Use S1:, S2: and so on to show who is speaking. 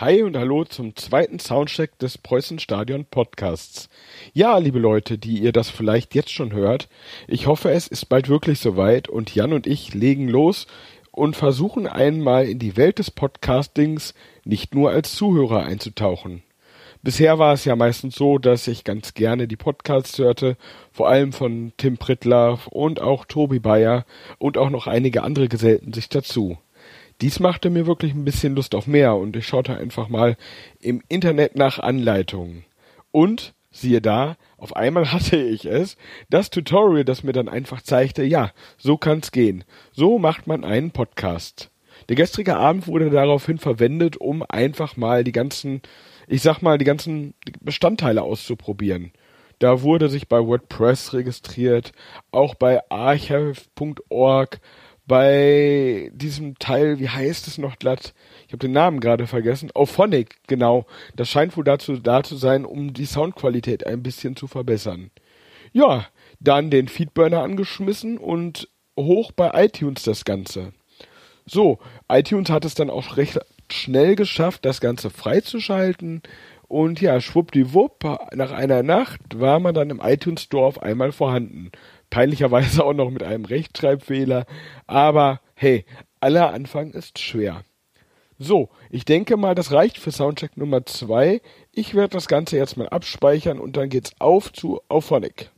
S1: Hi und hallo zum zweiten Soundcheck des Preußenstadion Podcasts. Ja, liebe Leute, die ihr das vielleicht jetzt schon hört, ich hoffe, es ist bald wirklich soweit und Jan und ich legen los und versuchen einmal in die Welt des Podcastings nicht nur als Zuhörer einzutauchen. Bisher war es ja meistens so, dass ich ganz gerne die Podcasts hörte, vor allem von Tim Prittler und auch Tobi Bayer und auch noch einige andere gesellten sich dazu. Dies machte mir wirklich ein bisschen Lust auf mehr und ich schaute einfach mal im Internet nach Anleitungen. Und siehe da, auf einmal hatte ich es, das Tutorial, das mir dann einfach zeigte, ja, so kann's gehen. So macht man einen Podcast. Der gestrige Abend wurde daraufhin verwendet, um einfach mal die ganzen, ich sag mal, die ganzen Bestandteile auszuprobieren. Da wurde sich bei WordPress registriert, auch bei archive.org, bei diesem Teil, wie heißt es noch glatt? Ich habe den Namen gerade vergessen. Auphonic, genau. Das scheint wohl dazu da zu sein, um die Soundqualität ein bisschen zu verbessern. Ja, dann den Feedburner angeschmissen und hoch bei iTunes das Ganze. So, iTunes hat es dann auch recht schnell geschafft, das Ganze freizuschalten. Und ja, schwuppdiwupp, nach einer Nacht war man dann im iTunes Store auf einmal vorhanden. Peinlicherweise auch noch mit einem Rechtschreibfehler. Aber hey, aller Anfang ist schwer. So, ich denke mal, das reicht für Soundcheck Nummer 2. Ich werde das Ganze jetzt mal abspeichern und dann geht's auf zu Auphonic.